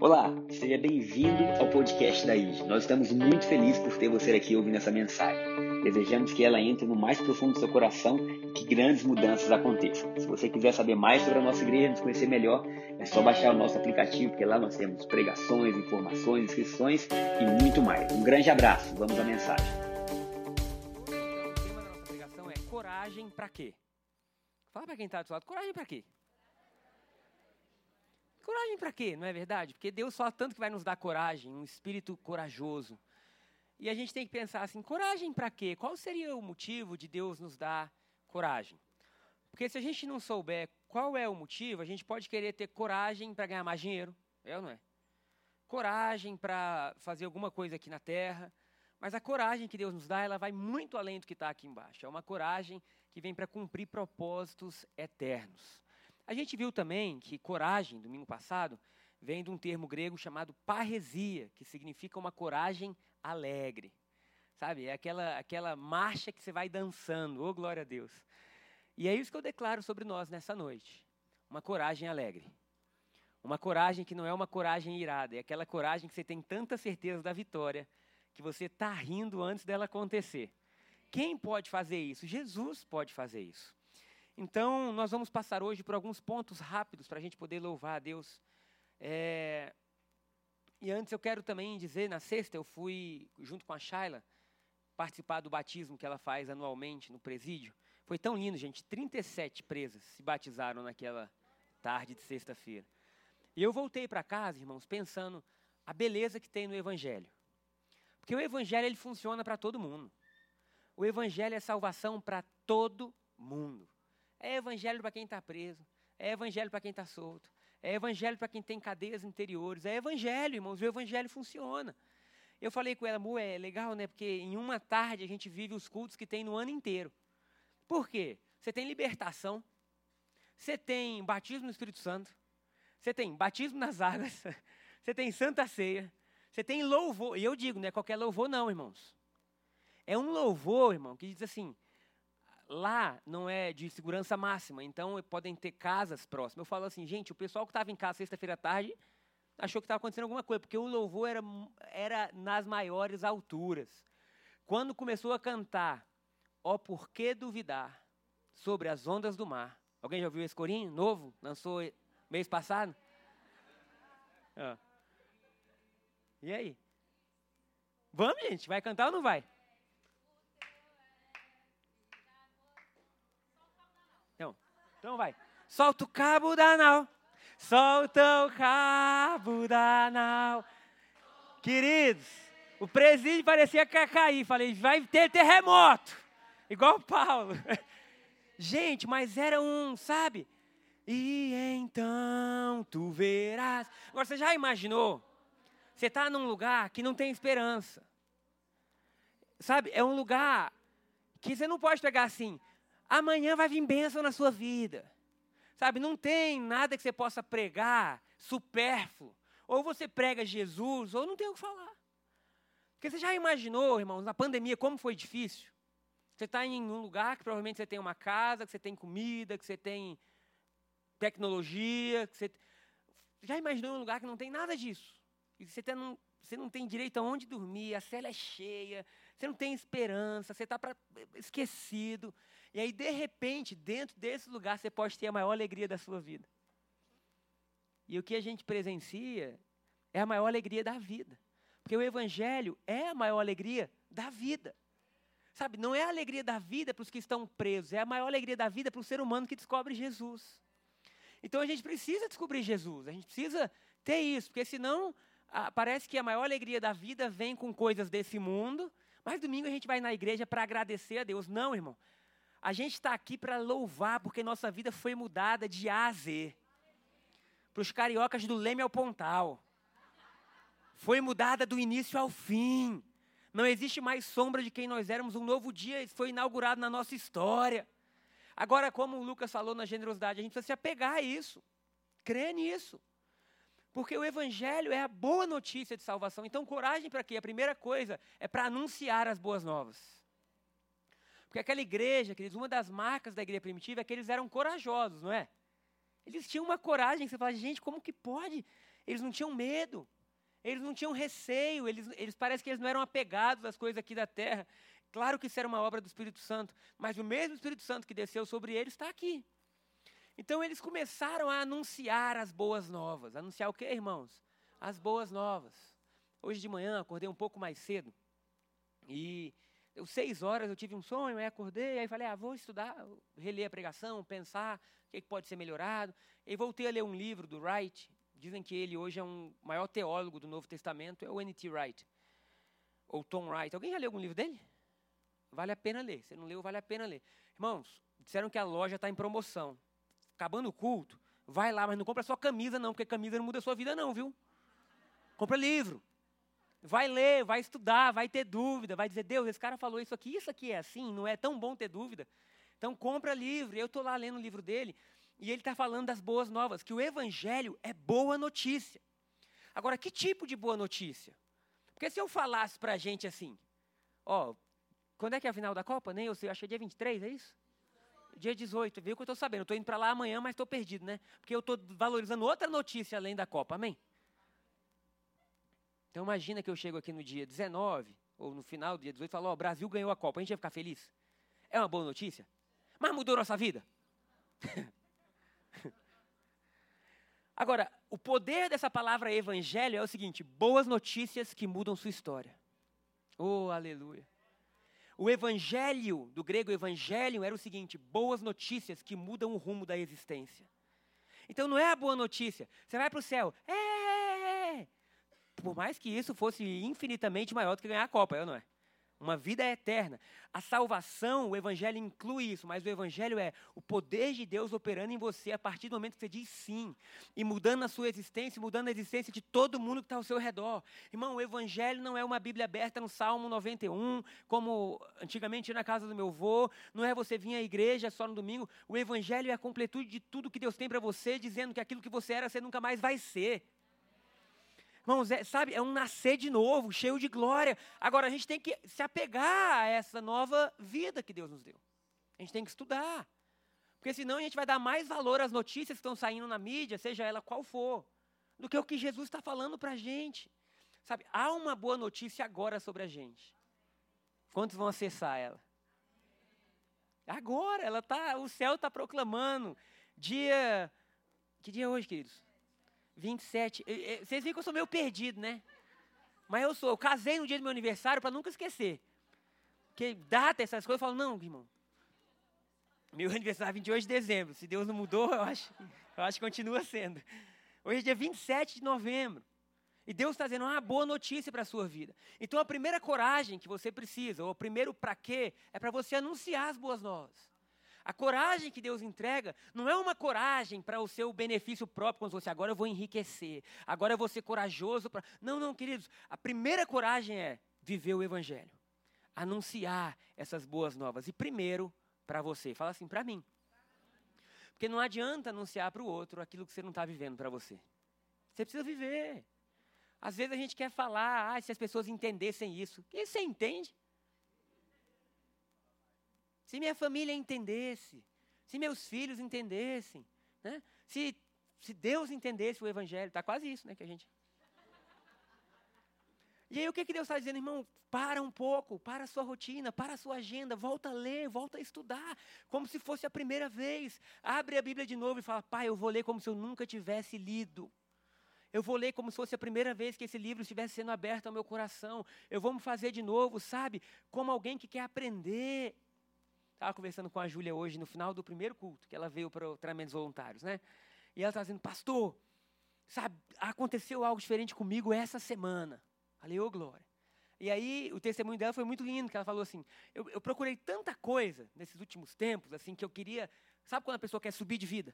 Olá, seja bem-vindo ao podcast da IG. Nós estamos muito felizes por ter você aqui ouvindo essa mensagem. Desejamos que ela entre no mais profundo do seu coração e que grandes mudanças aconteçam. Se você quiser saber mais sobre a nossa igreja, nos conhecer melhor, é só baixar o nosso aplicativo, porque lá nós temos pregações, informações, inscrições e muito mais. Um grande abraço, vamos à mensagem. O tema da nossa pregação é coragem para quê? Fala para quem está do seu lado, coragem para quê? Coragem para quê? Não é verdade? Porque Deus fala tanto que vai nos dar coragem, um espírito corajoso. E a gente tem que pensar assim: coragem para quê? Qual seria o motivo de Deus nos dar coragem? Porque se a gente não souber qual é o motivo, a gente pode querer ter coragem para ganhar mais dinheiro, é ou não é? Coragem para fazer alguma coisa aqui na terra. Mas a coragem que Deus nos dá, ela vai muito além do que está aqui embaixo. É uma coragem que vem para cumprir propósitos eternos. A gente viu também que coragem, domingo passado, vem de um termo grego chamado parresia, que significa uma coragem alegre. Sabe? É aquela, aquela marcha que você vai dançando. Oh, glória a Deus. E é isso que eu declaro sobre nós nessa noite. Uma coragem alegre. Uma coragem que não é uma coragem irada, é aquela coragem que você tem tanta certeza da vitória que você está rindo antes dela acontecer. Quem pode fazer isso? Jesus pode fazer isso. Então, nós vamos passar hoje por alguns pontos rápidos para a gente poder louvar a Deus. É... E antes eu quero também dizer, na sexta eu fui, junto com a Shaila, participar do batismo que ela faz anualmente no presídio. Foi tão lindo, gente. 37 presas se batizaram naquela tarde de sexta-feira. E eu voltei para casa, irmãos, pensando a beleza que tem no Evangelho. Porque o Evangelho ele funciona para todo mundo. O Evangelho é salvação para todo mundo. É evangelho para quem está preso. É evangelho para quem está solto. É evangelho para quem tem cadeias interiores. É evangelho, irmãos. O evangelho funciona. Eu falei com ela, amor, é legal, né? Porque em uma tarde a gente vive os cultos que tem no ano inteiro. Por quê? Você tem libertação. Você tem batismo no Espírito Santo. Você tem batismo nas águas. Você tem santa ceia. Você tem louvor. E eu digo, não é qualquer louvor, não, irmãos. É um louvor, irmão, que diz assim: lá não é de segurança máxima, então podem ter casas próximas. Eu falo assim, gente, o pessoal que estava em casa sexta-feira à tarde achou que estava acontecendo alguma coisa, porque o louvor era, era nas maiores alturas. Quando começou a cantar, ó, oh, por que duvidar sobre as ondas do mar? Alguém já ouviu esse corinho novo? Lançou mês passado? Ah. E aí? Vamos, gente, vai cantar ou não vai? Então vai. Solta o cabo da nau. Solta o cabo da nau. Queridos, o presídio parecia que ia cair. Falei, vai ter terremoto. Igual Paulo. Gente, mas era um, sabe? E então tu verás. Agora, você já imaginou? Você está num lugar que não tem esperança. Sabe? É um lugar que você não pode pegar assim amanhã vai vir bênção na sua vida. Sabe, não tem nada que você possa pregar supérfluo. Ou você prega Jesus, ou não tem o que falar. Porque você já imaginou, irmãos, na pandemia, como foi difícil? Você está em um lugar que provavelmente você tem uma casa, que você tem comida, que você tem tecnologia, que você. Já imaginou um lugar que não tem nada disso? E você, tá você não tem direito a onde dormir, a cela é cheia, você não tem esperança, você está esquecido. E aí, de repente, dentro desse lugar, você pode ter a maior alegria da sua vida. E o que a gente presencia é a maior alegria da vida. Porque o Evangelho é a maior alegria da vida. Sabe, não é a alegria da vida para os que estão presos, é a maior alegria da vida para o ser humano que descobre Jesus. Então a gente precisa descobrir Jesus, a gente precisa ter isso, porque senão parece que a maior alegria da vida vem com coisas desse mundo, mas domingo a gente vai na igreja para agradecer a Deus. Não, irmão. A gente está aqui para louvar, porque nossa vida foi mudada de A a Z. Para os cariocas do Leme ao Pontal. Foi mudada do início ao fim. Não existe mais sombra de quem nós éramos. Um novo dia foi inaugurado na nossa história. Agora, como o Lucas falou na generosidade, a gente precisa se apegar a isso. Crer nisso. Porque o Evangelho é a boa notícia de salvação. Então, coragem para quê? A primeira coisa é para anunciar as boas novas. Porque aquela igreja, queridos, uma das marcas da igreja primitiva é que eles eram corajosos, não é? Eles tinham uma coragem você fala, gente, como que pode? Eles não tinham medo. Eles não tinham receio, eles, eles parece que eles não eram apegados às coisas aqui da terra. Claro que isso era uma obra do Espírito Santo, mas o mesmo Espírito Santo que desceu sobre eles está aqui. Então eles começaram a anunciar as boas novas. Anunciar o que, irmãos? As boas novas. Hoje de manhã acordei um pouco mais cedo e deu seis horas eu tive um sonho, aí acordei, aí falei, ah, vou estudar, reler a pregação, pensar o que pode ser melhorado. E voltei a ler um livro do Wright, Dizem que ele hoje é um maior teólogo do Novo Testamento, é o N.T. Wright. Ou Tom Wright. Alguém já leu algum livro dele? Vale a pena ler. Se não leu, vale a pena ler. Irmãos, disseram que a loja está em promoção. Acabando o culto, vai lá, mas não compra só camisa, não, porque camisa não muda a sua vida, não, viu? Compra livro. Vai ler, vai estudar, vai ter dúvida, vai dizer, Deus, esse cara falou isso aqui, isso aqui é assim, não é tão bom ter dúvida. Então compra livro. Eu estou lá lendo o livro dele. E ele está falando das boas novas, que o evangelho é boa notícia. Agora, que tipo de boa notícia? Porque se eu falasse para a gente assim, ó, quando é que é a final da Copa? Nem eu sei, acho que é dia 23, é isso? Dia 18, viu que eu estou sabendo. Estou indo para lá amanhã, mas estou perdido, né? Porque eu estou valorizando outra notícia além da Copa, amém? Então imagina que eu chego aqui no dia 19, ou no final do dia 18, e falo, ó, o Brasil ganhou a Copa, a gente vai ficar feliz? É uma boa notícia? Mas mudou nossa vida? Agora, o poder dessa palavra evangelho é o seguinte: boas notícias que mudam sua história. Oh, aleluia. O evangelho, do grego evangelho, era o seguinte: boas notícias que mudam o rumo da existência. Então não é a boa notícia. Você vai para o céu. É. Por mais que isso fosse infinitamente maior do que ganhar a Copa, eu não é? uma vida eterna. A salvação, o Evangelho inclui isso, mas o Evangelho é o poder de Deus operando em você a partir do momento que você diz sim, e mudando a sua existência, mudando a existência de todo mundo que está ao seu redor. Irmão, o Evangelho não é uma Bíblia aberta no Salmo 91, como antigamente na casa do meu avô, não é você vir à igreja só no domingo. O Evangelho é a completude de tudo que Deus tem para você, dizendo que aquilo que você era, você nunca mais vai ser. Irmãos, é, sabe, é um nascer de novo, cheio de glória. Agora, a gente tem que se apegar a essa nova vida que Deus nos deu. A gente tem que estudar. Porque senão a gente vai dar mais valor às notícias que estão saindo na mídia, seja ela qual for, do que o que Jesus está falando para a gente. Sabe, há uma boa notícia agora sobre a gente. Quantos vão acessar ela? Agora, ela tá, o céu está proclamando. Dia. Que dia é hoje, queridos? 27. Vocês viram que eu sou meio perdido, né? Mas eu sou. Eu casei no dia do meu aniversário para nunca esquecer. Porque data, essas coisas, eu falo, não, irmão. Meu aniversário é 28 de dezembro. Se Deus não mudou, eu acho, eu acho que continua sendo. Hoje é dia 27 de novembro. E Deus está dizendo uma boa notícia para a sua vida. Então a primeira coragem que você precisa, ou o primeiro para quê, é para você anunciar as boas novas. A coragem que Deus entrega não é uma coragem para o seu benefício próprio, quando você agora eu vou enriquecer, agora eu vou ser corajoso. Não, não, queridos. A primeira coragem é viver o Evangelho, anunciar essas boas novas. E primeiro, para você. Fala assim, para mim. Porque não adianta anunciar para o outro aquilo que você não está vivendo para você. Você precisa viver. Às vezes a gente quer falar, ah, se as pessoas entendessem isso. E você entende? Se minha família entendesse, se meus filhos entendessem, né? se, se Deus entendesse o Evangelho, está quase isso, né, que a gente... E aí o que, que Deus está dizendo, irmão? Para um pouco, para a sua rotina, para a sua agenda, volta a ler, volta a estudar, como se fosse a primeira vez. Abre a Bíblia de novo e fala, pai, eu vou ler como se eu nunca tivesse lido. Eu vou ler como se fosse a primeira vez que esse livro estivesse sendo aberto ao meu coração. Eu vou me fazer de novo, sabe? Como alguém que quer aprender. Estava conversando com a Júlia hoje, no final do primeiro culto, que ela veio para o treinamentos voluntários, né? E ela estava dizendo, pastor, sabe, aconteceu algo diferente comigo essa semana. Falei, ô oh, glória. E aí, o testemunho dela foi muito lindo, que ela falou assim, eu, eu procurei tanta coisa nesses últimos tempos, assim, que eu queria... Sabe quando a pessoa quer subir de vida?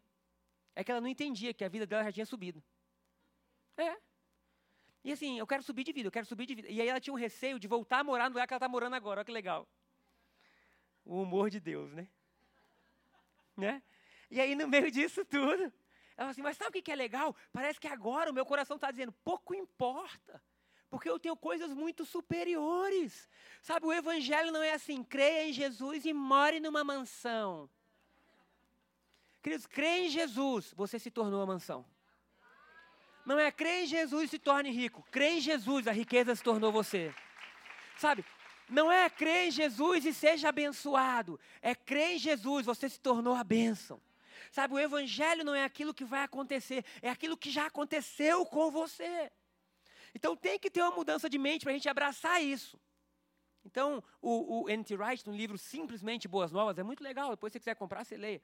É que ela não entendia que a vida dela já tinha subido. É. E assim, eu quero subir de vida, eu quero subir de vida. E aí ela tinha um receio de voltar a morar no lugar que ela está morando agora, olha que legal o humor de Deus, né? né? E aí, no meio disso tudo, ela assim: Mas sabe o que é legal? Parece que agora o meu coração está dizendo: pouco importa. Porque eu tenho coisas muito superiores. Sabe, o evangelho não é assim, creia em Jesus e more numa mansão. Queridos, crê em Jesus, você se tornou a mansão. Não é crê em Jesus e se torne rico. Crê em Jesus, a riqueza se tornou você. Sabe? Não é crê em Jesus e seja abençoado. É crê em Jesus, você se tornou a bênção. Sabe, o evangelho não é aquilo que vai acontecer, é aquilo que já aconteceu com você. Então tem que ter uma mudança de mente para a gente abraçar isso. Então, o, o N.T. Wright, no livro Simplesmente Boas Novas, é muito legal, depois se você quiser comprar, você leia.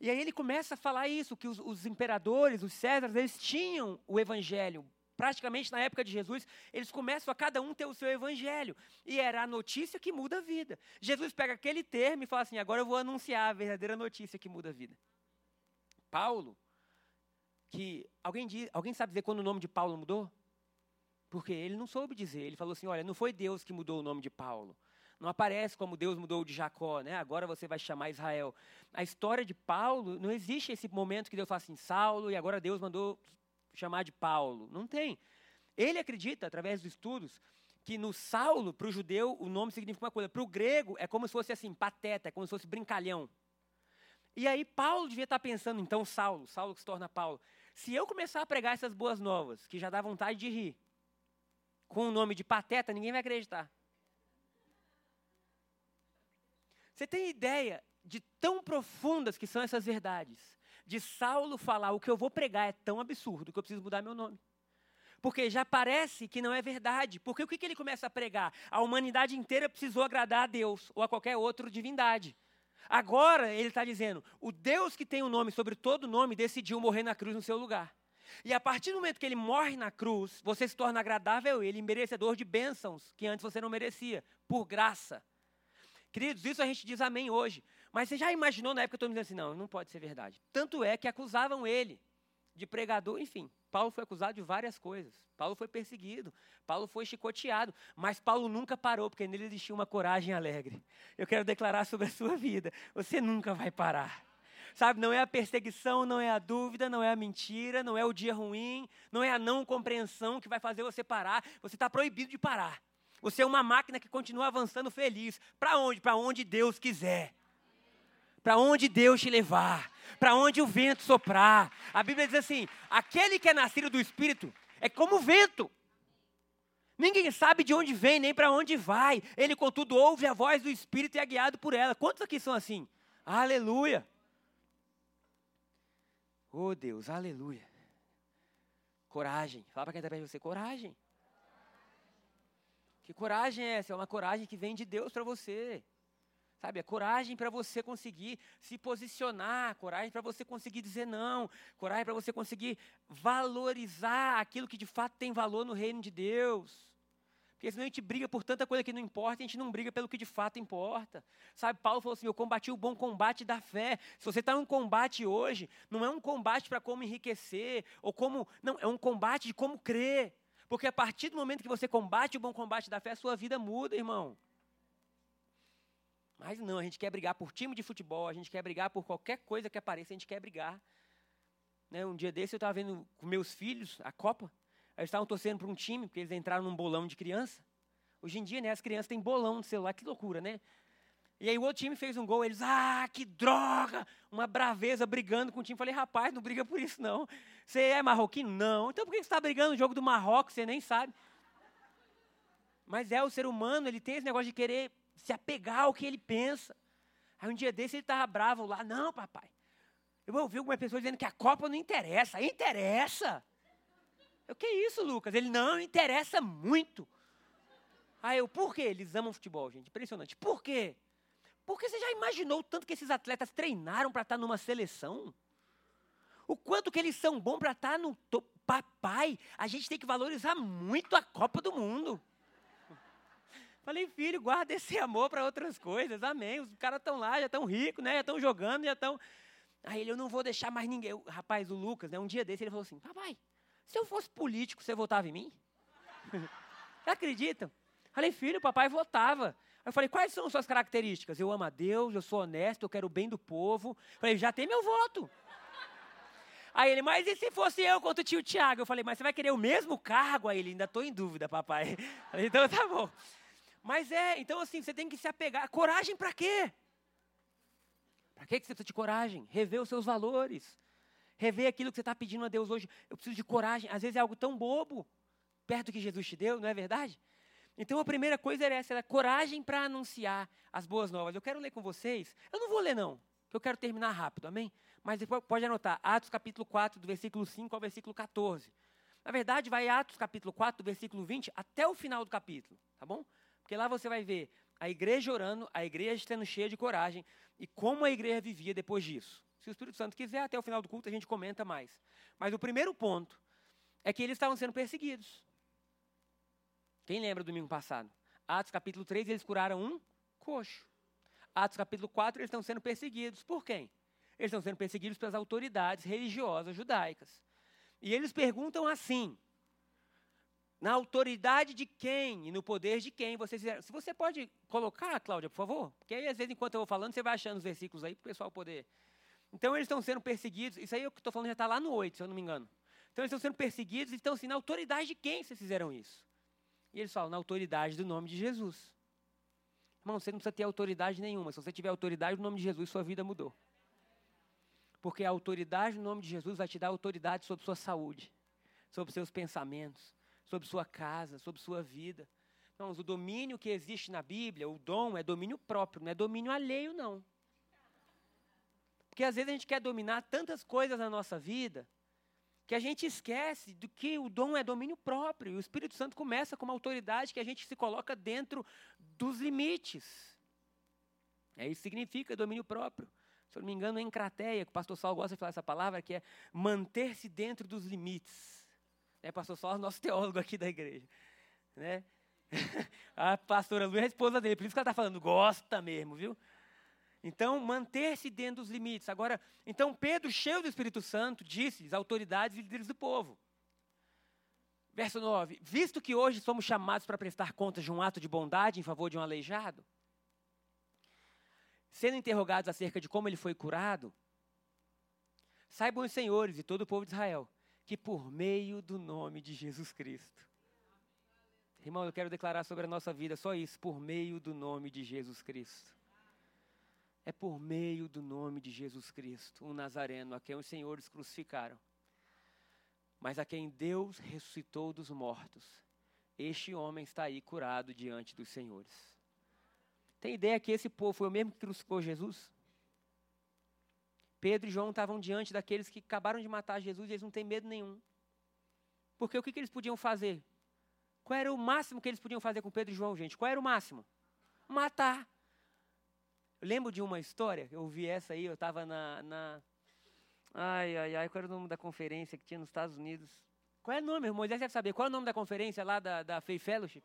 E aí ele começa a falar isso, que os, os imperadores, os Césares, eles tinham o evangelho. Praticamente na época de Jesus, eles começam a cada um ter o seu evangelho. E era a notícia que muda a vida. Jesus pega aquele termo e fala assim: agora eu vou anunciar a verdadeira notícia que muda a vida. Paulo, que alguém, diz, alguém sabe dizer quando o nome de Paulo mudou? Porque ele não soube dizer. Ele falou assim: olha, não foi Deus que mudou o nome de Paulo. Não aparece como Deus mudou de Jacó, né? Agora você vai chamar Israel. A história de Paulo, não existe esse momento que Deus fala assim, Saulo, e agora Deus mandou chamar de Paulo. Não tem. Ele acredita, através dos estudos, que no Saulo, para o judeu, o nome significa uma coisa. Para o grego, é como se fosse assim, pateta, é como se fosse brincalhão. E aí Paulo devia estar pensando, então, Saulo, Saulo que se torna Paulo. Se eu começar a pregar essas boas novas, que já dá vontade de rir, com o nome de pateta, ninguém vai acreditar. Você tem ideia de tão profundas que são essas verdades? De Saulo falar, o que eu vou pregar é tão absurdo que eu preciso mudar meu nome. Porque já parece que não é verdade. Porque o que, que ele começa a pregar? A humanidade inteira precisou agradar a Deus ou a qualquer outra divindade. Agora ele está dizendo: o Deus que tem o um nome sobre todo nome decidiu morrer na cruz no seu lugar. E a partir do momento que ele morre na cruz, você se torna agradável a ele, merecedor de bênçãos que antes você não merecia, por graça. Queridos, isso a gente diz amém hoje. Mas você já imaginou na época todo mundo dizendo assim, não, não pode ser verdade. Tanto é que acusavam ele de pregador, enfim. Paulo foi acusado de várias coisas. Paulo foi perseguido, Paulo foi chicoteado, mas Paulo nunca parou, porque nele existia uma coragem alegre. Eu quero declarar sobre a sua vida: você nunca vai parar. Sabe, não é a perseguição, não é a dúvida, não é a mentira, não é o dia ruim, não é a não compreensão que vai fazer você parar. Você está proibido de parar. Você é uma máquina que continua avançando feliz. Para onde? Para onde Deus quiser. Para onde Deus te levar. Para onde o vento soprar. A Bíblia diz assim: aquele que é nascido do Espírito é como o vento. Ninguém sabe de onde vem nem para onde vai. Ele, contudo, ouve a voz do Espírito e é guiado por ela. Quantos aqui são assim? Aleluia. Oh Deus, aleluia. Coragem. Fala para quem está perto de você: coragem. Que coragem é essa? É uma coragem que vem de Deus para você. Sabe, a coragem para você conseguir se posicionar, coragem para você conseguir dizer não, coragem para você conseguir valorizar aquilo que de fato tem valor no reino de Deus. Porque senão a gente briga por tanta coisa que não importa, a gente não briga pelo que de fato importa. Sabe, Paulo falou assim: Eu combati o bom combate da fé. Se você está em um combate hoje, não é um combate para como enriquecer, ou como. Não, é um combate de como crer. Porque a partir do momento que você combate o bom combate da fé, a sua vida muda, irmão. Mas não, a gente quer brigar por time de futebol, a gente quer brigar por qualquer coisa que apareça, a gente quer brigar. Né, um dia desse eu estava vendo com meus filhos a Copa, eles estavam torcendo para um time, porque eles entraram num bolão de criança. Hoje em dia, né, as crianças têm bolão no celular, que loucura, né? E aí o outro time fez um gol, eles, ah, que droga! Uma braveza brigando com o time. Falei, rapaz, não briga por isso não. Você é marroquino? Não. Então por que você está brigando no jogo do Marrocos? Você nem sabe. Mas é o ser humano, ele tem esse negócio de querer se apegar ao que ele pensa. Aí um dia desse ele estava bravo lá, não, papai. Eu ouvi algumas pessoas dizendo que a Copa não interessa. Interessa! O que isso, Lucas? Ele não interessa muito. Aí eu, por quê? Eles amam futebol, gente. Impressionante. Por quê? Porque você já imaginou o tanto que esses atletas treinaram para estar numa seleção? O quanto que eles são bons para estar no topo. Papai, a gente tem que valorizar muito a Copa do Mundo. Falei, filho, guarda esse amor para outras coisas, amém. Os caras estão lá, já estão ricos, né? Já estão jogando, já estão. Aí ele, eu não vou deixar mais ninguém. O rapaz, o Lucas, né? Um dia desse ele falou assim: Papai, se eu fosse político, você votava em mim? Acreditam? Falei, filho, papai votava. Eu falei, quais são suas características? Eu amo a Deus, eu sou honesto, eu quero o bem do povo. Eu falei, já tem meu voto. Aí ele, mas e se fosse eu contra o tio Tiago? Eu falei, mas você vai querer o mesmo cargo? Aí ele, ainda estou em dúvida, papai. Falei, então tá bom. Mas é, então assim, você tem que se apegar. Coragem para quê? Para que você precisa de coragem? Rever os seus valores. Rever aquilo que você está pedindo a Deus hoje. Eu preciso de coragem. Às vezes é algo tão bobo, perto que Jesus te deu, não é verdade? Então a primeira coisa era essa, era coragem para anunciar as boas novas. Eu quero ler com vocês. Eu não vou ler não, que eu quero terminar rápido, amém? Mas depois pode anotar, Atos capítulo 4, do versículo 5 ao versículo 14. Na verdade, vai Atos capítulo 4, do versículo 20 até o final do capítulo, tá bom? Porque lá você vai ver a igreja orando, a igreja sendo cheia de coragem e como a igreja vivia depois disso. Se o Espírito Santo quiser, até o final do culto a gente comenta mais. Mas o primeiro ponto é que eles estavam sendo perseguidos. Quem lembra do domingo passado? Atos capítulo 3, eles curaram um coxo. Atos capítulo 4, eles estão sendo perseguidos. Por quem? Eles estão sendo perseguidos pelas autoridades religiosas judaicas. E eles perguntam assim: na autoridade de quem e no poder de quem vocês fizeram? Se você pode colocar, Cláudia, por favor, porque aí às vezes enquanto eu vou falando, você vai achando os versículos aí para o pessoal poder. Então eles estão sendo perseguidos, isso aí que estou falando já está lá no 8, se eu não me engano. Então eles estão sendo perseguidos e estão assim, na autoridade de quem vocês fizeram isso? E eles falam, na autoridade do nome de Jesus. Irmão, você não precisa ter autoridade nenhuma. Se você tiver autoridade no nome de Jesus, sua vida mudou. Porque a autoridade no nome de Jesus vai te dar autoridade sobre sua saúde, sobre seus pensamentos, sobre sua casa, sobre sua vida. Irmãos, o domínio que existe na Bíblia, o dom, é domínio próprio, não é domínio alheio, não. Porque às vezes a gente quer dominar tantas coisas na nossa vida que a gente esquece do que o dom é domínio próprio. E o Espírito Santo começa com uma autoridade que a gente se coloca dentro dos limites. É isso que significa domínio próprio. Se eu não me engano, é em crateia, que o pastor Saulo gosta de falar essa palavra, que é manter-se dentro dos limites. É, pastor Saulo é nosso teólogo aqui da igreja. Né? a pastora Lu é a esposa dele, por isso que ela está falando, gosta mesmo, viu? Então, manter-se dentro dos limites. Agora, então Pedro, cheio do Espírito Santo, disse-lhes, autoridades e líderes do povo. Verso 9: Visto que hoje somos chamados para prestar contas de um ato de bondade em favor de um aleijado, sendo interrogados acerca de como ele foi curado, saibam os senhores e todo o povo de Israel que por meio do nome de Jesus Cristo. Irmão, eu quero declarar sobre a nossa vida só isso, por meio do nome de Jesus Cristo é por meio do nome de Jesus Cristo, o Nazareno, a quem os senhores crucificaram, mas a quem Deus ressuscitou dos mortos. Este homem está aí curado diante dos senhores. Tem ideia que esse povo foi o mesmo que crucificou Jesus? Pedro e João estavam diante daqueles que acabaram de matar Jesus e eles não têm medo nenhum. Porque o que, que eles podiam fazer? Qual era o máximo que eles podiam fazer com Pedro e João, gente? Qual era o máximo? Matar. Eu lembro de uma história, eu ouvi essa aí, eu estava na, na. Ai, ai, ai, qual era o nome da conferência que tinha nos Estados Unidos? Qual é o nome? O Moisés deve saber. Qual é o nome da conferência lá da, da Faith Fellowship?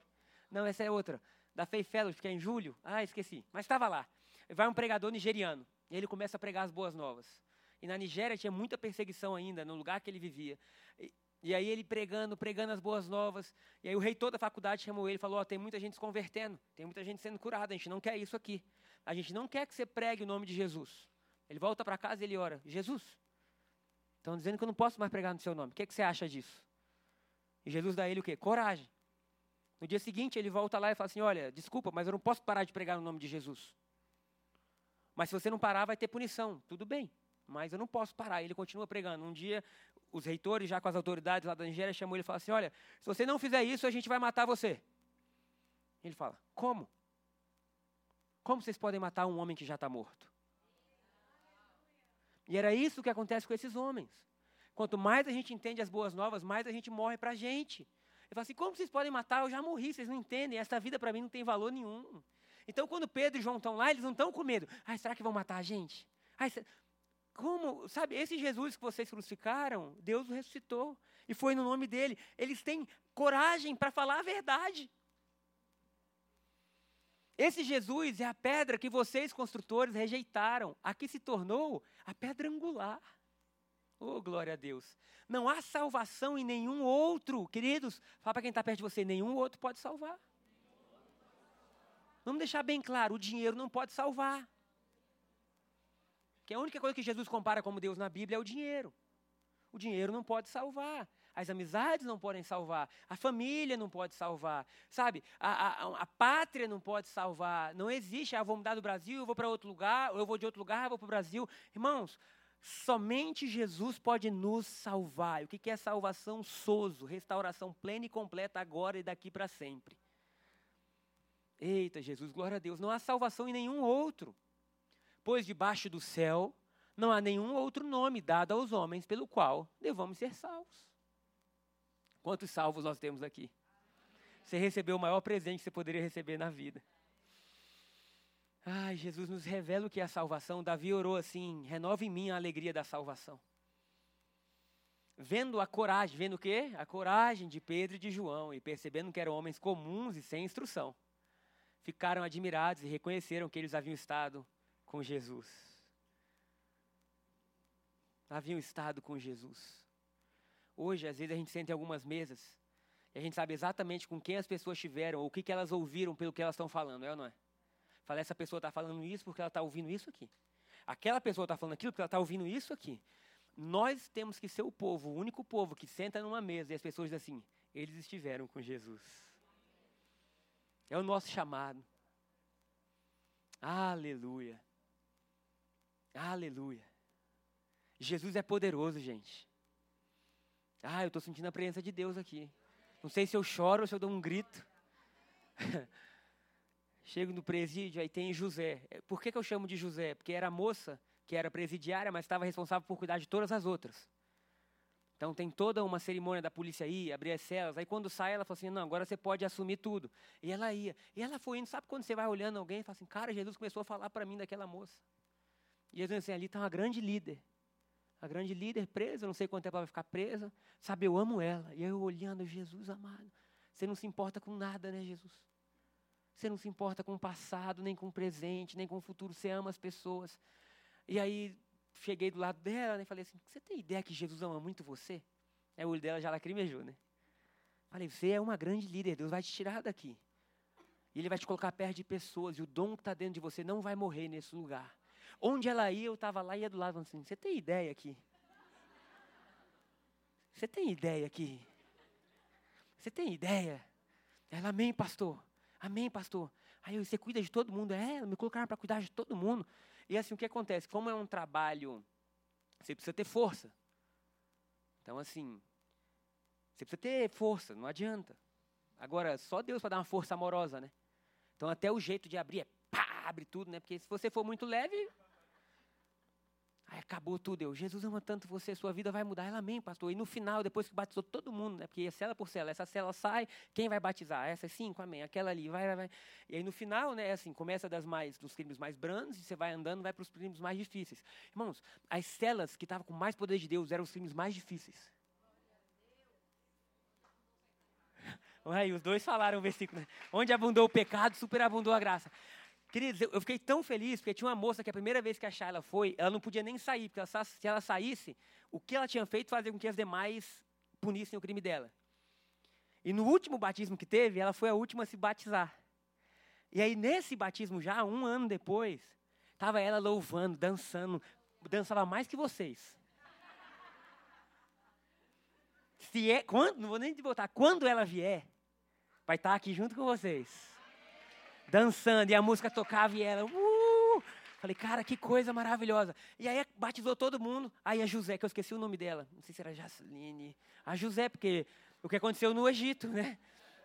Não, essa é outra. Da Faith Fellowship, que é em julho. Ah, esqueci. Mas estava lá. Vai um pregador nigeriano. E ele começa a pregar as boas novas. E na Nigéria tinha muita perseguição ainda, no lugar que ele vivia. E, e aí ele pregando, pregando as boas novas. E aí o reitor da faculdade chamou ele e falou: oh, tem muita gente se convertendo, tem muita gente sendo curada, a gente não quer isso aqui. A gente não quer que você pregue o nome de Jesus. Ele volta para casa e ele ora: Jesus, estão dizendo que eu não posso mais pregar no seu nome. O que, é que você acha disso? E Jesus dá a ele o quê? Coragem. No dia seguinte, ele volta lá e fala assim: Olha, desculpa, mas eu não posso parar de pregar no nome de Jesus. Mas se você não parar, vai ter punição. Tudo bem, mas eu não posso parar. Ele continua pregando. Um dia, os reitores, já com as autoridades lá da Nigéria, chamou ele e falou assim: Olha, se você não fizer isso, a gente vai matar você. Ele fala: Como? Como vocês podem matar um homem que já está morto? E era isso que acontece com esses homens. Quanto mais a gente entende as boas novas, mais a gente morre para a gente. Ele fala assim: como vocês podem matar? Eu já morri, vocês não entendem. Essa vida para mim não tem valor nenhum. Então, quando Pedro e João estão lá, eles não estão com medo. Ai, será que vão matar a gente? Ai, como, sabe, esse Jesus que vocês crucificaram, Deus o ressuscitou. E foi no nome dele. Eles têm coragem para falar a verdade. Esse Jesus é a pedra que vocês, construtores, rejeitaram. Aqui se tornou a pedra angular. Oh, glória a Deus. Não há salvação em nenhum outro. Queridos, fala para quem está perto de você: nenhum outro pode salvar. Vamos deixar bem claro: o dinheiro não pode salvar. Porque a única coisa que Jesus compara como Deus na Bíblia é o dinheiro. O dinheiro não pode salvar. As amizades não podem salvar. A família não pode salvar. Sabe? A, a, a pátria não pode salvar. Não existe, ah, vou mudar do Brasil, eu vou para outro lugar, ou eu vou de outro lugar, vou para o Brasil. Irmãos, somente Jesus pode nos salvar. O que é salvação? Soso, restauração plena e completa agora e daqui para sempre. Eita, Jesus, glória a Deus. Não há salvação em nenhum outro. Pois debaixo do céu não há nenhum outro nome dado aos homens pelo qual devamos ser salvos. Quantos salvos nós temos aqui? Você recebeu o maior presente que você poderia receber na vida. Ai, Jesus nos revela o que é a salvação. Davi orou assim: renova em mim a alegria da salvação. Vendo a coragem, vendo o quê? A coragem de Pedro e de João, e percebendo que eram homens comuns e sem instrução, ficaram admirados e reconheceram que eles haviam estado com Jesus. Haviam estado com Jesus. Hoje, às vezes, a gente senta em algumas mesas e a gente sabe exatamente com quem as pessoas estiveram ou o que, que elas ouviram pelo que elas estão falando, é ou não é? Fala, essa pessoa está falando isso porque ela está ouvindo isso aqui. Aquela pessoa está falando aquilo porque ela está ouvindo isso aqui. Nós temos que ser o povo, o único povo que senta numa mesa e as pessoas dizem assim: eles estiveram com Jesus. É o nosso chamado. Aleluia. Aleluia. Jesus é poderoso, gente. Ah, eu estou sentindo a presença de Deus aqui. Não sei se eu choro ou se eu dou um grito. Chego no presídio, aí tem José. É, por que, que eu chamo de José? Porque era moça que era presidiária, mas estava responsável por cuidar de todas as outras. Então tem toda uma cerimônia da polícia aí, abrir as celas. Aí quando sai, ela falou assim: não, agora você pode assumir tudo. E ela ia. E ela foi indo. Sabe quando você vai olhando alguém e fala assim: cara, Jesus começou a falar para mim daquela moça. E Jesus assim: ali está uma grande líder a grande líder presa, não sei quanto tempo ela vai ficar presa. Sabe, eu amo ela. E eu olhando, Jesus amado, você não se importa com nada, né, Jesus? Você não se importa com o passado, nem com o presente, nem com o futuro. Você ama as pessoas. E aí, cheguei do lado dela né, e falei assim: Você tem ideia que Jesus ama muito você? Aí o olho dela já lacrimejou, né? Falei: Você é uma grande líder, Deus vai te tirar daqui. E Ele vai te colocar perto de pessoas. E o dom que está dentro de você não vai morrer nesse lugar. Onde ela ia, eu estava lá e ia do lado, assim, você tem ideia aqui? Você tem ideia aqui? Você tem ideia? Ela, amém, pastor. Amém, pastor. Aí você cuida de todo mundo. É, me colocaram para cuidar de todo mundo. E assim, o que acontece? Como é um trabalho, você precisa ter força. Então, assim, você precisa ter força, não adianta. Agora, só Deus para dar uma força amorosa, né? Então, até o jeito de abrir é pá, abre tudo, né? Porque se você for muito leve, Aí acabou tudo. Eu, Jesus ama tanto você, sua vida vai mudar. Ela, amém, pastor. E no final, depois que batizou todo mundo, né? Porque é cela por cela. Essa cela sai, quem vai batizar? Essa cinco, amém. Aquela ali, vai, vai, vai. E aí no final, né, assim, começa das mais, dos crimes mais brandos, e você vai andando, vai para os crimes mais difíceis. Irmãos, as celas que estavam com mais poder de Deus eram os crimes mais difíceis. Aí, os dois falaram o versículo. Né? Onde abundou o pecado, superabundou a graça. Queridos, eu fiquei tão feliz, porque tinha uma moça que a primeira vez que a Shayla foi, ela não podia nem sair, porque ela, se ela saísse, o que ela tinha feito fazia com que as demais punissem o crime dela. E no último batismo que teve, ela foi a última a se batizar. E aí, nesse batismo, já um ano depois, estava ela louvando, dançando, dançava mais que vocês. Se é, quando, não vou nem te botar, quando ela vier, vai estar aqui junto com vocês dançando, e a música tocava e ela, uh! Falei, cara, que coisa maravilhosa. E aí batizou todo mundo. Aí a José, que eu esqueci o nome dela, não sei se era Jasline. A José, porque o que aconteceu no Egito, né?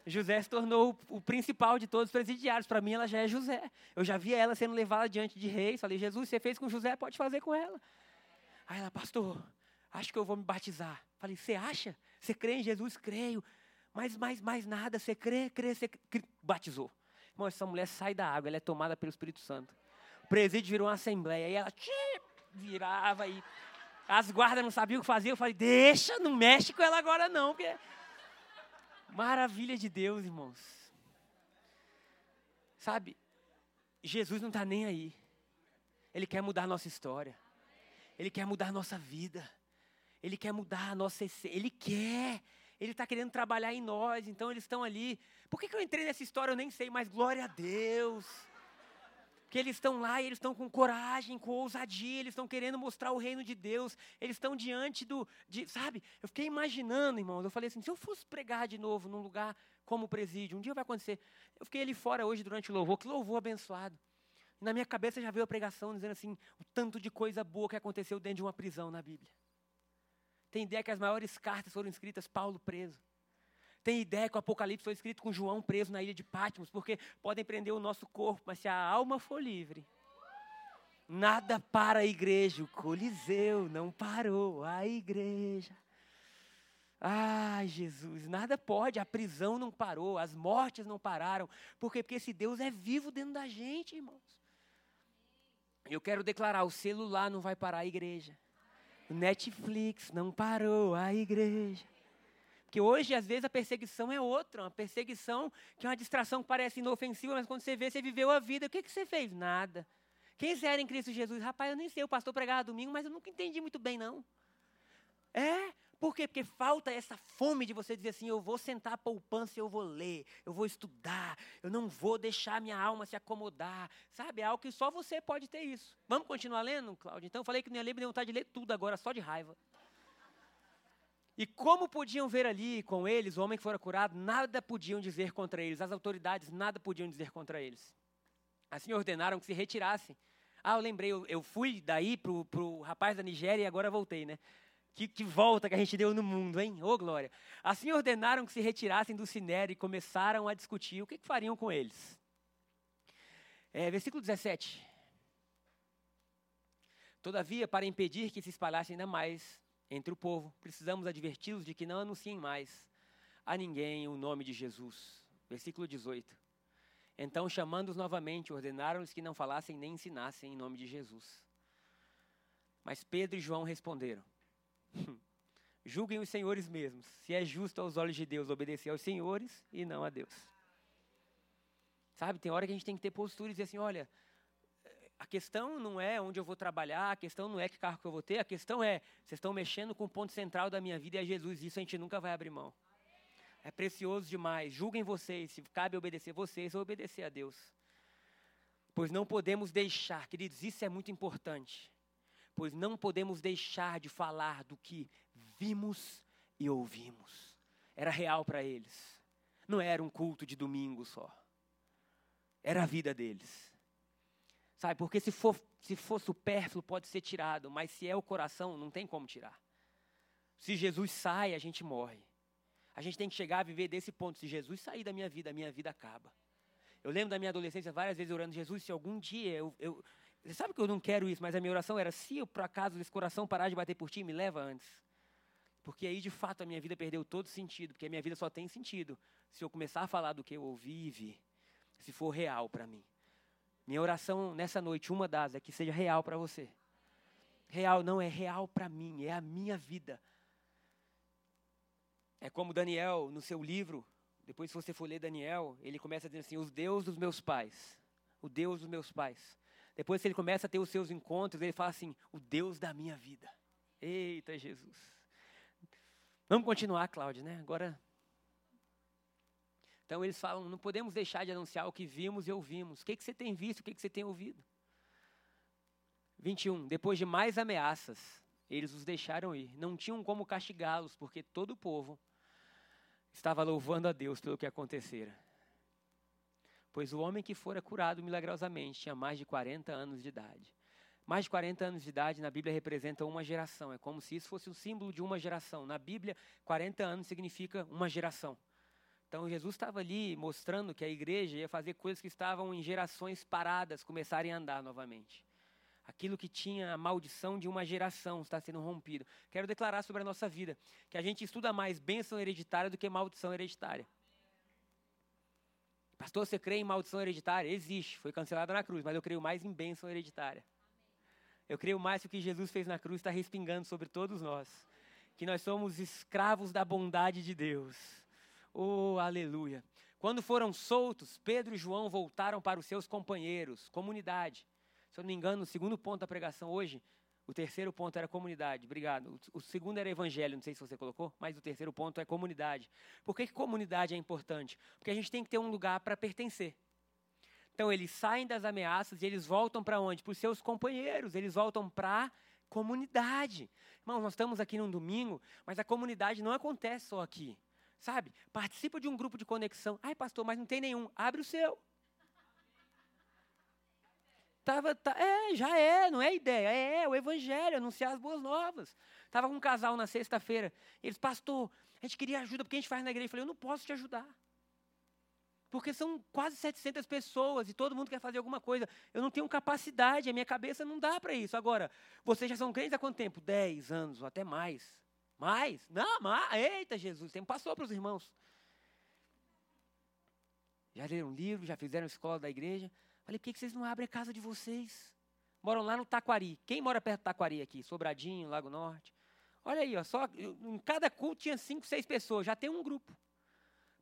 José se tornou o principal de todos os presidiários. Para mim, ela já é José. Eu já via ela sendo levada diante de reis. Falei, Jesus, você fez com José, pode fazer com ela. Aí ela, pastor, acho que eu vou me batizar. Falei, você acha? Você crê em Jesus? Creio. Mas mais, mais nada, você crê, crê, você crê. batizou. Irmão, essa mulher sai da água, ela é tomada pelo Espírito Santo. O presídio virou uma assembleia, e ela tchip, virava e as guardas não sabiam o que fazer. Eu falei, deixa, não mexe com ela agora não, porque... Maravilha de Deus, irmãos. Sabe, Jesus não está nem aí. Ele quer mudar a nossa história. Ele quer mudar a nossa vida. Ele quer mudar a nossa essência. Ele quer. Ele está querendo trabalhar em nós, então eles estão ali. Por que, que eu entrei nessa história? Eu nem sei, mas glória a Deus. Porque eles estão lá e eles estão com coragem, com ousadia, eles estão querendo mostrar o reino de Deus, eles estão diante do. De, sabe? Eu fiquei imaginando, irmãos. Eu falei assim: se eu fosse pregar de novo num lugar como presídio, um dia vai acontecer. Eu fiquei ali fora hoje durante o louvor, que louvor abençoado. Na minha cabeça já veio a pregação dizendo assim: o tanto de coisa boa que aconteceu dentro de uma prisão na Bíblia. Tem ideia que as maiores cartas foram escritas Paulo preso. Tem ideia que o Apocalipse foi escrito com João preso na ilha de Patmos, porque podem prender o nosso corpo, mas se a alma for livre, nada para a igreja. O Coliseu não parou, a igreja. Ai, Jesus, nada pode, a prisão não parou, as mortes não pararam. Por quê? Porque esse Deus é vivo dentro da gente, irmãos. Eu quero declarar: o celular não vai parar a igreja. O Netflix não parou a igreja. Porque hoje, às vezes, a perseguição é outra, uma perseguição que é uma distração que parece inofensiva, mas quando você vê, você viveu a vida. O que, que você fez? Nada. Quem era em Cristo Jesus? Rapaz, eu nem sei, o pastor pregava domingo, mas eu nunca entendi muito bem, não. É, por quê? Porque falta essa fome de você dizer assim: eu vou sentar a poupança, eu vou ler, eu vou estudar, eu não vou deixar minha alma se acomodar. Sabe? É algo que só você pode ter isso. Vamos continuar lendo, Cláudio? Então, eu falei que não ia ler, me deu vontade de ler tudo agora, só de raiva. E como podiam ver ali com eles, o homem que fora curado, nada podiam dizer contra eles, as autoridades nada podiam dizer contra eles. Assim ordenaram que se retirassem. Ah, eu lembrei, eu, eu fui daí para o rapaz da Nigéria e agora voltei, né? Que, que, volta que a gente deu no mundo, hein? Ô, oh, glória. Assim ordenaram que se retirassem do Sinério e começaram a discutir o que, que fariam com eles. É, versículo 17. Todavia, para impedir que se espalhasse ainda mais entre o povo, precisamos adverti-los de que não anunciem mais a ninguém o nome de Jesus. Versículo 18. Então, chamando-os novamente, ordenaram-lhes que não falassem nem ensinassem em nome de Jesus. Mas Pedro e João responderam: Julguem os senhores mesmos, se é justo aos olhos de Deus obedecer aos senhores e não a Deus. Sabe, tem hora que a gente tem que ter postura e dizer assim: olha, a questão não é onde eu vou trabalhar, a questão não é que carro que eu vou ter, a questão é, vocês estão mexendo com o ponto central da minha vida e é Jesus, isso a gente nunca vai abrir mão. É precioso demais. Julguem vocês, se cabe obedecer vocês ou obedecer a Deus. Pois não podemos deixar, queridos, isso é muito importante pois não podemos deixar de falar do que vimos e ouvimos. Era real para eles. Não era um culto de domingo só. Era a vida deles. Sabe, porque se for, se for supérfluo pode ser tirado, mas se é o coração, não tem como tirar. Se Jesus sai, a gente morre. A gente tem que chegar a viver desse ponto. Se Jesus sair da minha vida, a minha vida acaba. Eu lembro da minha adolescência várias vezes orando, Jesus, se algum dia eu, eu, você sabe que eu não quero isso, mas a minha oração era: se eu, por acaso esse coração parar de bater por ti, me leva antes. Porque aí, de fato, a minha vida perdeu todo sentido. Porque a minha vida só tem sentido se eu começar a falar do que eu ouvi e vi. Se for real para mim. Minha oração nessa noite, uma das, é que seja real para você. Real não é real para mim, é a minha vida. É como Daniel, no seu livro, depois se você for ler Daniel, ele começa dizendo assim: os deuses dos meus pais. O Deus dos meus pais. Depois ele começa a ter os seus encontros, ele fala assim: o Deus da minha vida. Eita Jesus. Vamos continuar, Cláudia, né? Agora. Então eles falam: não podemos deixar de anunciar o que vimos e ouvimos. O que, que você tem visto, o que, que você tem ouvido? 21. Depois de mais ameaças, eles os deixaram ir. Não tinham como castigá-los, porque todo o povo estava louvando a Deus pelo que acontecera. Pois o homem que fora curado milagrosamente tinha mais de 40 anos de idade. Mais de 40 anos de idade na Bíblia representa uma geração. É como se isso fosse o símbolo de uma geração. Na Bíblia, 40 anos significa uma geração. Então Jesus estava ali mostrando que a igreja ia fazer coisas que estavam em gerações paradas começarem a andar novamente. Aquilo que tinha a maldição de uma geração está sendo rompido. Quero declarar sobre a nossa vida que a gente estuda mais bênção hereditária do que maldição hereditária. Pastor, você crê em maldição hereditária? Existe, foi cancelada na cruz, mas eu creio mais em bênção hereditária. Eu creio mais que o que Jesus fez na cruz está respingando sobre todos nós. Que nós somos escravos da bondade de Deus. Oh, aleluia. Quando foram soltos, Pedro e João voltaram para os seus companheiros, comunidade. Se eu não me engano, o segundo ponto da pregação hoje o terceiro ponto era comunidade, obrigado. O segundo era evangelho, não sei se você colocou, mas o terceiro ponto é comunidade. Por que, que comunidade é importante? Porque a gente tem que ter um lugar para pertencer. Então eles saem das ameaças e eles voltam para onde? Para os seus companheiros, eles voltam para comunidade. Irmãos, nós estamos aqui num domingo, mas a comunidade não acontece só aqui. Sabe? Participa de um grupo de conexão. Ai, pastor, mas não tem nenhum. Abre o seu. Tava, tá, é, já é, não é ideia, é, é o evangelho, anunciar as boas novas. Estava com um casal na sexta-feira. Eles, pastor, a gente queria ajuda, porque a gente faz na igreja. Eu falei, eu não posso te ajudar. Porque são quase 700 pessoas e todo mundo quer fazer alguma coisa. Eu não tenho capacidade, a minha cabeça não dá para isso. Agora, vocês já são crentes há quanto tempo? 10 anos, ou até mais. Mais? Não, mais. Eita, Jesus, o tempo passou para os irmãos. Já leram livro, já fizeram escola da igreja. Falei, por que vocês não abrem a casa de vocês? Moram lá no Taquari. Quem mora perto do Taquari aqui? Sobradinho, Lago Norte. Olha aí, ó, só, em cada culto tinha cinco, seis pessoas. Já tem um grupo.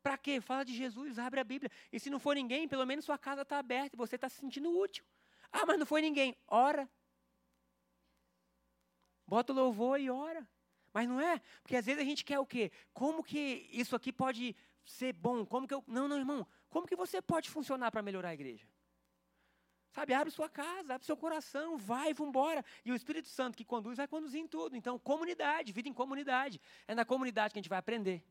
Para quê? Fala de Jesus, abre a Bíblia. E se não for ninguém, pelo menos sua casa está aberta e você está se sentindo útil. Ah, mas não foi ninguém. Ora. Bota o louvor e ora. Mas não é? Porque às vezes a gente quer o quê? Como que isso aqui pode ser bom? Como que eu. Não, não, irmão. Como que você pode funcionar para melhorar a igreja? Sabe, abre sua casa, abre seu coração, vai, vambora. E o Espírito Santo que conduz vai conduzir em tudo. Então, comunidade, vida em comunidade. É na comunidade que a gente vai aprender.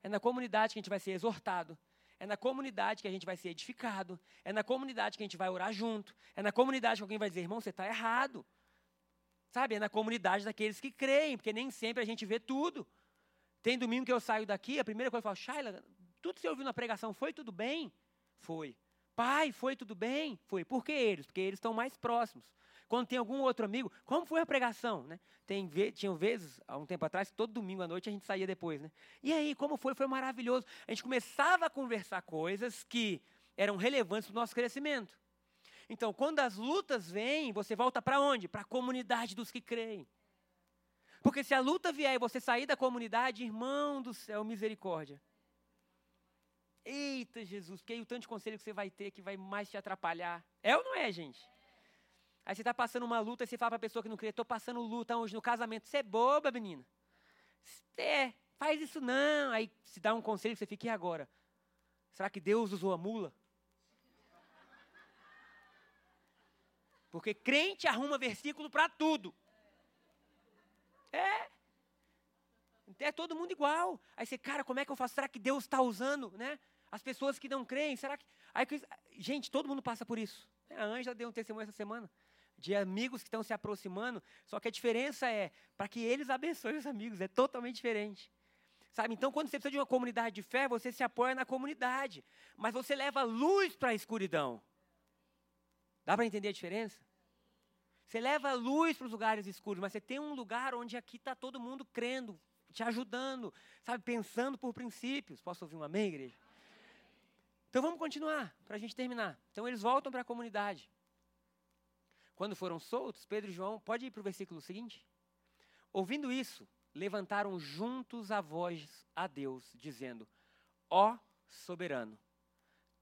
É na comunidade que a gente vai ser exortado. É na comunidade que a gente vai ser edificado. É na comunidade que a gente vai orar junto. É na comunidade que alguém vai dizer, irmão, você está errado. Sabe? É na comunidade daqueles que creem, porque nem sempre a gente vê tudo. Tem domingo que eu saio daqui, a primeira coisa que eu falo, Shaila, tudo que você ouviu na pregação foi tudo bem? Foi. Pai, foi tudo bem? Foi. Por que eles? Porque eles estão mais próximos. Quando tem algum outro amigo, como foi a pregação? Né? Tem, tinham vezes, há um tempo atrás, todo domingo à noite a gente saía depois. Né? E aí, como foi? Foi maravilhoso. A gente começava a conversar coisas que eram relevantes para o nosso crescimento. Então, quando as lutas vêm, você volta para onde? Para a comunidade dos que creem. Porque se a luta vier e você sair da comunidade, irmão do céu, misericórdia. Eita, Jesus, porque aí o tanto de conselho que você vai ter que vai mais te atrapalhar. É ou não é, gente? Aí você está passando uma luta e você fala para a pessoa que não crê, estou passando luta hoje no casamento. Você é boba, menina. É, faz isso não. Aí se dá um conselho, você fica, e agora? Será que Deus usou a mula? Porque crente arruma versículo para tudo. É. É todo mundo igual. Aí você, cara, como é que eu faço? Será que Deus está usando, né? As pessoas que não creem, será que. Aí, gente, todo mundo passa por isso. A Ângela deu um testemunho essa semana de amigos que estão se aproximando, só que a diferença é para que eles abençoem os amigos, é totalmente diferente. Sabe? Então, quando você precisa de uma comunidade de fé, você se apoia na comunidade, mas você leva luz para a escuridão. Dá para entender a diferença? Você leva luz para os lugares escuros, mas você tem um lugar onde aqui está todo mundo crendo, te ajudando, sabe, pensando por princípios. Posso ouvir um amém, igreja? Então vamos continuar, para a gente terminar. Então eles voltam para a comunidade. Quando foram soltos, Pedro e João, pode ir para o versículo seguinte? Ouvindo isso, levantaram juntos a voz a Deus, dizendo: Ó soberano,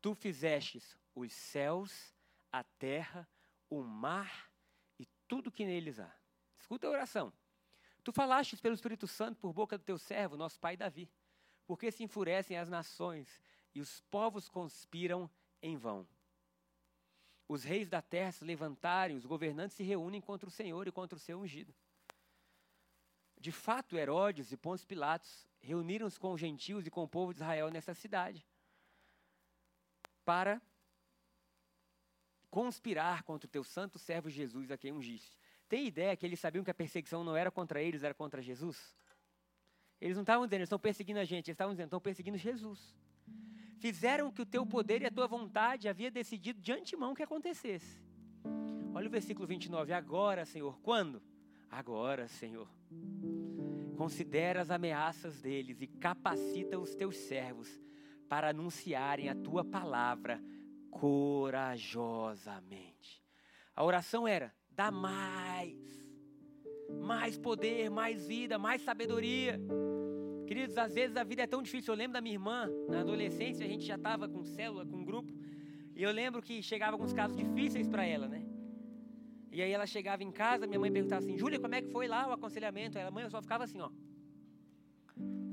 tu fizestes os céus, a terra, o mar e tudo que neles há. Escuta a oração. Tu falastes pelo Espírito Santo por boca do teu servo, nosso pai Davi, porque se enfurecem as nações e os povos conspiram em vão os reis da terra se levantarem, os governantes se reúnem contra o Senhor e contra o seu ungido. De fato, Herodes e Pôncio Pilatos reuniram-se com os gentios e com o povo de Israel nessa cidade para conspirar contra o teu santo servo Jesus a quem ungiste. Tem ideia que eles sabiam que a perseguição não era contra eles, era contra Jesus? Eles não estavam dizendo, eles estão perseguindo a gente, eles estavam dizendo, estão perseguindo Jesus fizeram que o teu poder e a tua vontade havia decidido de antemão que acontecesse. Olha o versículo 29. Agora, Senhor, quando? Agora, Senhor. Considera as ameaças deles e capacita os teus servos para anunciarem a tua palavra corajosamente. A oração era: dá mais, mais poder, mais vida, mais sabedoria. Queridos, às vezes a vida é tão difícil. Eu lembro da minha irmã, na adolescência, a gente já estava com célula, com grupo. E eu lembro que chegava alguns casos difíceis para ela, né? E aí ela chegava em casa, minha mãe perguntava assim: Júlia, como é que foi lá o aconselhamento? Ela, mãe, eu só ficava assim, ó.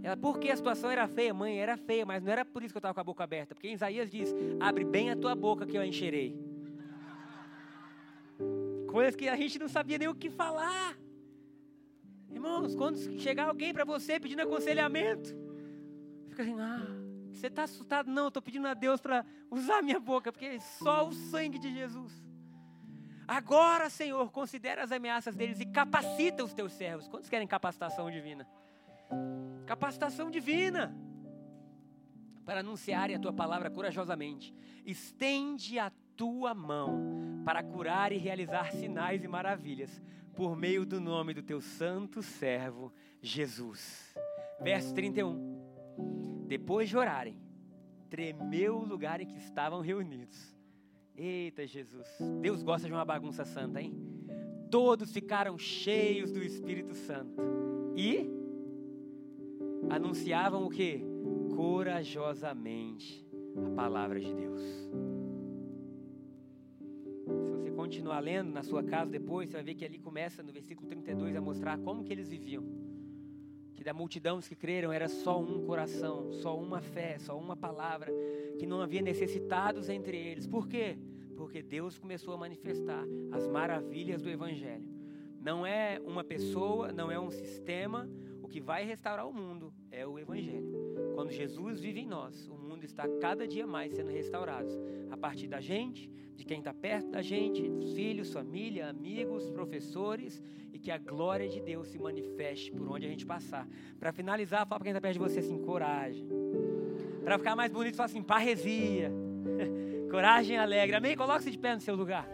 Ela, porque a situação era feia? Mãe, era feia, mas não era por isso que eu estava com a boca aberta. Porque Isaías diz: abre bem a tua boca que eu encherei. Coisas que a gente não sabia nem o que falar. Irmãos, quando chegar alguém para você pedindo aconselhamento, fica assim: ah, você está assustado? Não, estou pedindo a Deus para usar minha boca, porque só o sangue de Jesus. Agora, Senhor, considera as ameaças deles e capacita os teus servos. Quantos querem capacitação divina? Capacitação divina para anunciarem a tua palavra corajosamente. Estende a tua mão para curar e realizar sinais e maravilhas por meio do nome do teu santo servo Jesus. Verso 31. Depois de orarem, tremeu o lugar em que estavam reunidos. Eita Jesus, Deus gosta de uma bagunça santa, hein? Todos ficaram cheios do Espírito Santo e anunciavam o que? Corajosamente a palavra de Deus. Continuar lendo na sua casa depois, você vai ver que ali começa no versículo 32 a mostrar como que eles viviam. Que da multidão que creram era só um coração, só uma fé, só uma palavra, que não havia necessitados entre eles. Por quê? Porque Deus começou a manifestar as maravilhas do evangelho. Não é uma pessoa, não é um sistema, o que vai restaurar o mundo é o Evangelho. Quando Jesus vive em nós, o mundo está cada dia mais sendo restaurado. A partir da gente, de quem está perto da gente, dos filhos, família, amigos, professores, e que a glória de Deus se manifeste por onde a gente passar. Para finalizar, fala para quem está perto de você assim: coragem. Para ficar mais bonito, fala assim: parresia. coragem alegre. Amém? Coloque-se de pé no seu lugar.